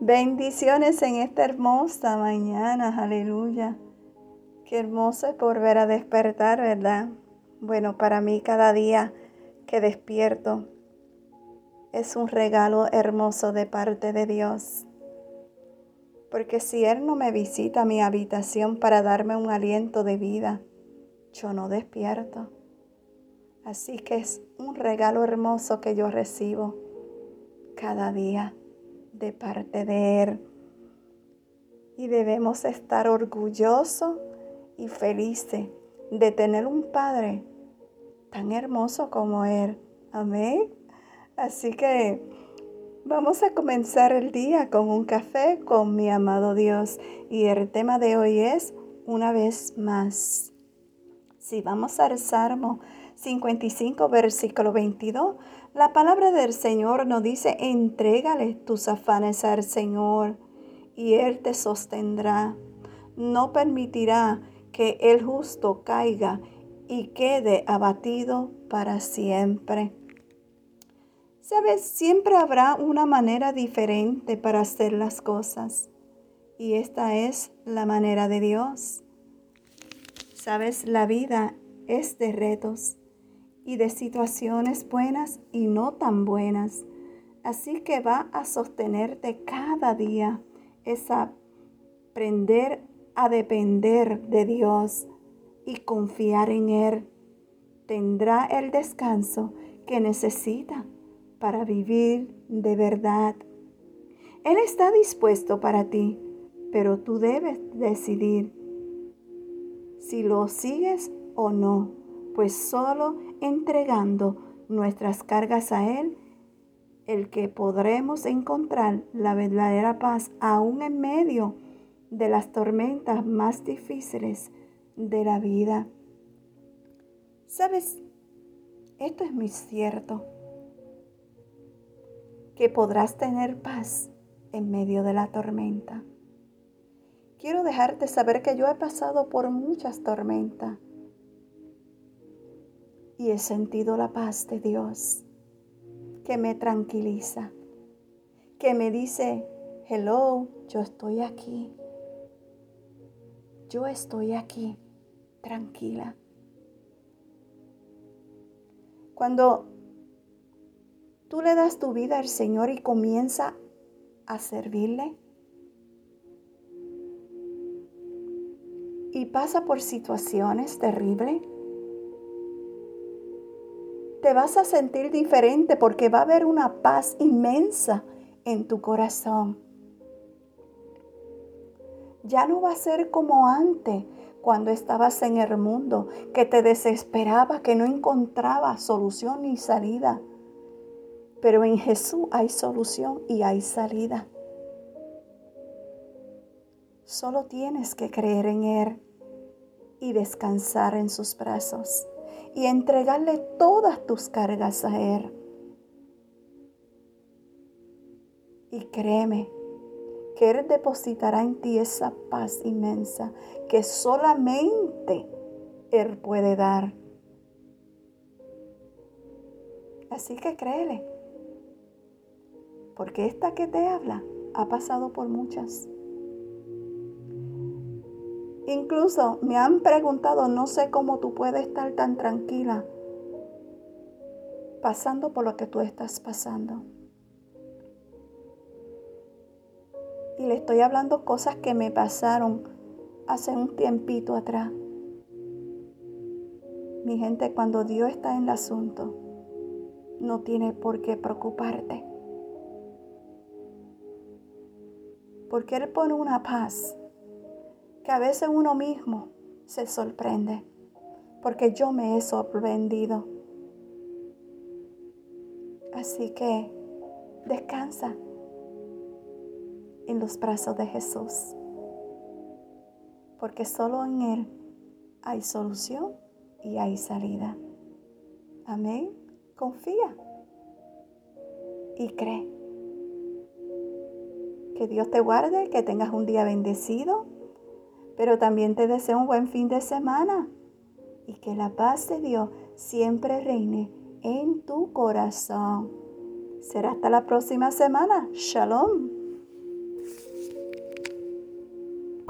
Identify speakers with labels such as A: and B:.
A: Bendiciones en esta hermosa mañana, aleluya. Qué hermoso es volver a despertar, ¿verdad? Bueno, para mí cada día que despierto es un regalo hermoso de parte de Dios. Porque si Él no me visita mi habitación para darme un aliento de vida, yo no despierto. Así que es un regalo hermoso que yo recibo cada día de parte de Él. Y debemos estar orgullosos y felices de tener un Padre tan hermoso como Él. Amén. Así que vamos a comenzar el día con un café con mi amado Dios. Y el tema de hoy es una vez más. Si vamos al Salmo 55, versículo 22, la palabra del Señor nos dice, entrégale tus afanes al Señor y Él te sostendrá. No permitirá que el justo caiga y quede abatido para siempre. Sabes, siempre habrá una manera diferente para hacer las cosas. Y esta es la manera de Dios. Sabes, la vida es de retos y de situaciones buenas y no tan buenas. Así que va a sostenerte cada día. Es aprender a depender de Dios y confiar en Él. Tendrá el descanso que necesita para vivir de verdad. Él está dispuesto para ti, pero tú debes decidir si lo sigues o no pues solo entregando nuestras cargas a Él, el que podremos encontrar la verdadera paz aún en medio de las tormentas más difíciles de la vida. ¿Sabes? Esto es muy cierto, que podrás tener paz en medio de la tormenta. Quiero dejarte saber que yo he pasado por muchas tormentas y he sentido la paz de Dios que me tranquiliza, que me dice, hello, yo estoy aquí, yo estoy aquí, tranquila. Cuando tú le das tu vida al Señor y comienza a servirle, y pasa por situaciones terribles, te vas a sentir diferente porque va a haber una paz inmensa en tu corazón. Ya no va a ser como antes, cuando estabas en el mundo, que te desesperaba, que no encontraba solución ni salida. Pero en Jesús hay solución y hay salida. Solo tienes que creer en Él y descansar en sus brazos y entregarle todas tus cargas a Él. Y créeme que Él depositará en ti esa paz inmensa que solamente Él puede dar. Así que créele, porque esta que te habla ha pasado por muchas. Incluso me han preguntado, no sé cómo tú puedes estar tan tranquila pasando por lo que tú estás pasando. Y le estoy hablando cosas que me pasaron hace un tiempito atrás. Mi gente, cuando Dios está en el asunto, no tiene por qué preocuparte. Porque Él pone una paz que a veces uno mismo se sorprende, porque yo me he sorprendido. Así que descansa en los brazos de Jesús, porque solo en Él hay solución y hay salida. Amén. Confía y cree. Que Dios te guarde, que tengas un día bendecido pero también te deseo un buen fin de semana y que la paz de Dios siempre reine en tu corazón. Será hasta la próxima semana. Shalom.